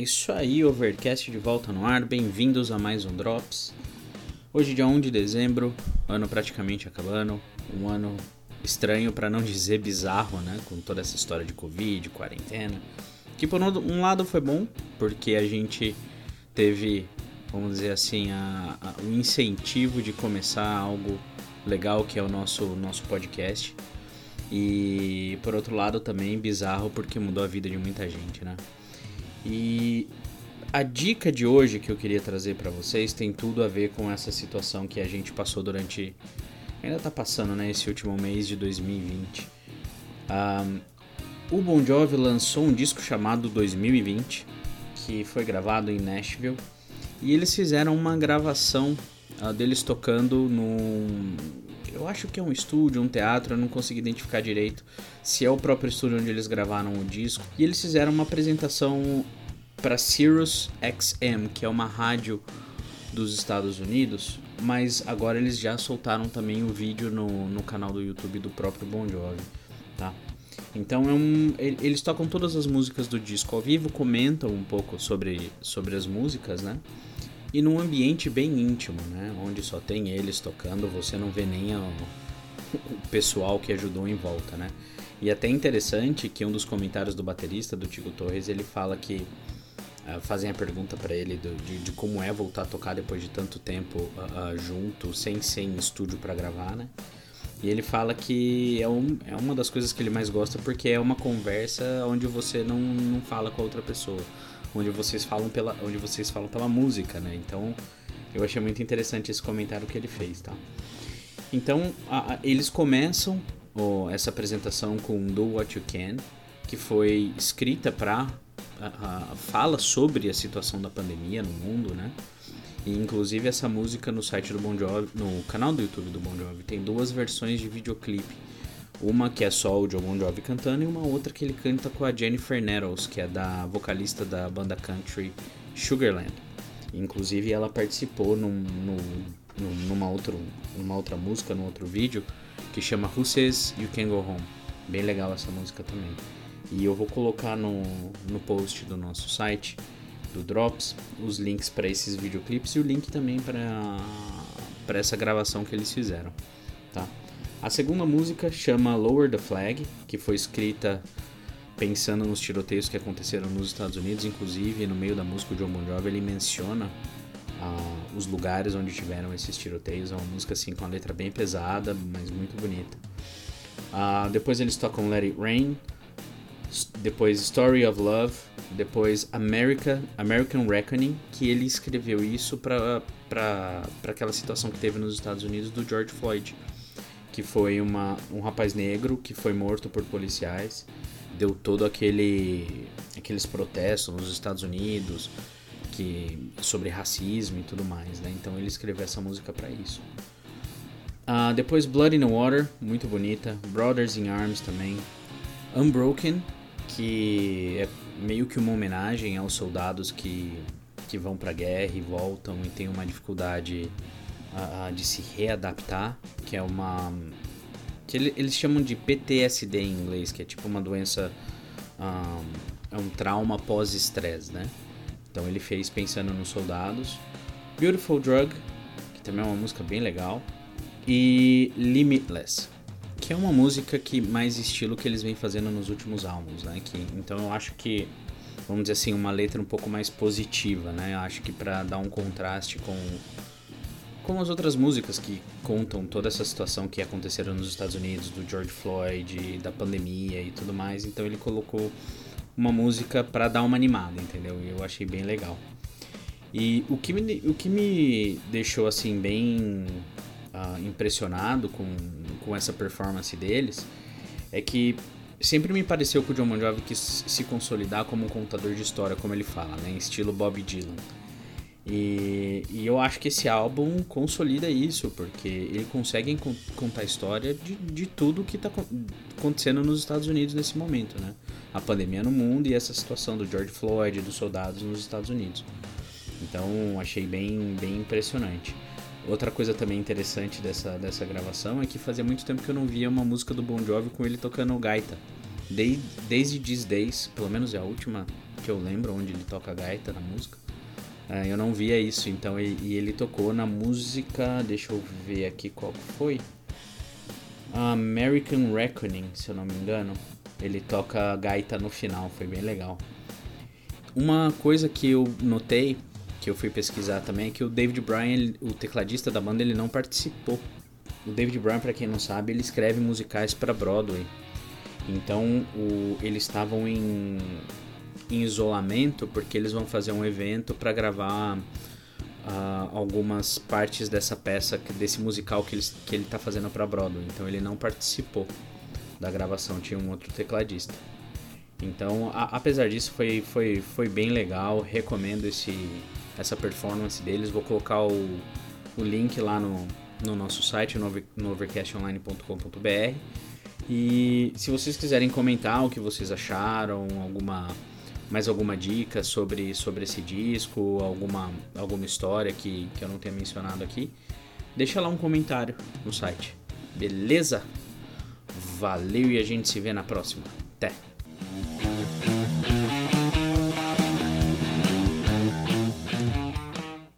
isso aí, Overcast de volta no ar, bem-vindos a mais um Drops. Hoje, dia 1 de dezembro, ano praticamente acabando, um ano estranho para não dizer bizarro, né? Com toda essa história de Covid, quarentena. Que por um lado foi bom, porque a gente teve, vamos dizer assim, a, a, o incentivo de começar algo legal que é o nosso, nosso podcast. E por outro lado também bizarro porque mudou a vida de muita gente, né? E a dica de hoje que eu queria trazer para vocês tem tudo a ver com essa situação que a gente passou durante. Ainda tá passando, né? Esse último mês de 2020. Um, o Bon Jovi lançou um disco chamado 2020, que foi gravado em Nashville. E eles fizeram uma gravação uh, deles tocando num. Eu acho que é um estúdio, um teatro, eu não consegui identificar direito se é o próprio estúdio onde eles gravaram o disco. E eles fizeram uma apresentação para Sirius XM, que é uma rádio dos Estados Unidos, mas agora eles já soltaram também o vídeo no, no canal do YouTube do próprio Bon Jovi, tá? Então é um, eles tocam todas as músicas do disco ao vivo, comentam um pouco sobre, sobre as músicas, né? E num ambiente bem íntimo, né? Onde só tem eles tocando, você não vê nem o, pessoal que ajudou em volta, né? E até interessante que um dos comentários do baterista, do Tico Torres, ele fala que uh, fazem a pergunta para ele do, de, de, como é voltar a tocar depois de tanto tempo uh, junto, sem ser em estúdio para gravar, né? E ele fala que é, um, é uma das coisas que ele mais gosta porque é uma conversa onde você não, não fala com a outra pessoa, onde vocês falam pela, onde vocês falam pela música, né? Então eu achei muito interessante esse comentário que ele fez, tá? Então a, a, eles começam oh, essa apresentação com Do What You Can, que foi escrita para fala sobre a situação da pandemia no mundo, né? E inclusive essa música no site do Bon Jovi, no canal do YouTube do Bon Jovi, tem duas versões de videoclipe. Uma que é só o John Bon Jovi cantando e uma outra que ele canta com a Jennifer Nettles, que é da vocalista da banda country Sugarland. Inclusive ela participou num, num, numa, outro, numa outra música, num outro vídeo, que chama Who Says You Can Go Home. Bem legal essa música também. E eu vou colocar no, no post do nosso site, do Drops, os links para esses videoclipes e o link também para essa gravação que eles fizeram. Tá? A segunda música chama Lower the Flag, que foi escrita pensando nos tiroteios que aconteceram nos Estados Unidos, inclusive no meio da música o John Bon Jovi ele menciona uh, os lugares onde tiveram esses tiroteios. É uma música assim com a letra bem pesada, mas muito bonita. Uh, depois eles tocam Let It Rain, depois Story of Love, depois America, American Reckoning, que ele escreveu isso para aquela situação que teve nos Estados Unidos do George Floyd, que foi uma, um rapaz negro que foi morto por policiais, deu todo aquele aqueles protestos nos Estados Unidos que sobre racismo e tudo mais, né? Então ele escreveu essa música para isso. Uh, depois Blood in the Water, muito bonita. Brothers in Arms também. Unbroken, que é meio que uma homenagem aos soldados que, que vão para a guerra e voltam e têm uma dificuldade uh, de se readaptar, que é uma que eles chamam de PTSD em inglês, que é tipo uma doença é um trauma pós-estresse, né? Então ele fez pensando nos soldados. Beautiful Drug, que também é uma música bem legal, e Limitless, que é uma música que mais estilo que eles vêm fazendo nos últimos álbuns, né? Que, então eu acho que, vamos dizer assim, uma letra um pouco mais positiva, né? Eu acho que para dar um contraste com com as outras músicas que contam toda essa situação que aconteceram nos Estados Unidos, do George Floyd, da pandemia e tudo mais. Então ele colocou uma música para dar uma animada, entendeu? E eu achei bem legal. E o que me, o que me deixou assim bem uh, impressionado com, com essa performance deles é que sempre me pareceu que o John Bon Jovi quis se consolidar como um contador de história, como ele fala, né? Em estilo Bob Dylan. E, e, eu acho que esse álbum consolida isso, porque ele consegue contar a história de, de tudo que está acontecendo nos Estados Unidos nesse momento, né? A pandemia no mundo e essa situação do George Floyd, dos soldados nos Estados Unidos. Então achei bem, bem impressionante. Outra coisa também interessante dessa, dessa gravação é que fazia muito tempo que eu não via uma música do Bon Jovi com ele tocando gaita. Desde, desde These Days, pelo menos é a última que eu lembro onde ele toca gaita na música. Uh, eu não via isso, então e, e, ele tocou na música, deixa eu ver aqui qual foi. American Reckoning, se eu não me engano. Ele toca gaita no final, foi bem legal. Uma coisa que eu notei, que eu fui pesquisar também, é que o David Bryan, o tecladista da banda, ele não participou. O David Bryan, para quem não sabe, ele escreve musicais para Broadway. Então, o, eles estavam em, em, isolamento porque eles vão fazer um evento para gravar uh, algumas partes dessa peça, desse musical que, que ele está fazendo para Broadway. Então, ele não participou da gravação, tinha um outro tecladista. Então, a, apesar disso, foi, foi, foi bem legal. Recomendo esse, essa performance deles. Vou colocar o, o link lá no, no nosso site, no, no overcastonline.com.br. E se vocês quiserem comentar o que vocês acharam, alguma mais alguma dica sobre, sobre esse disco, alguma, alguma história que, que eu não tenha mencionado aqui, deixa lá um comentário no site. Beleza? Valeu e a gente se vê na próxima. Até!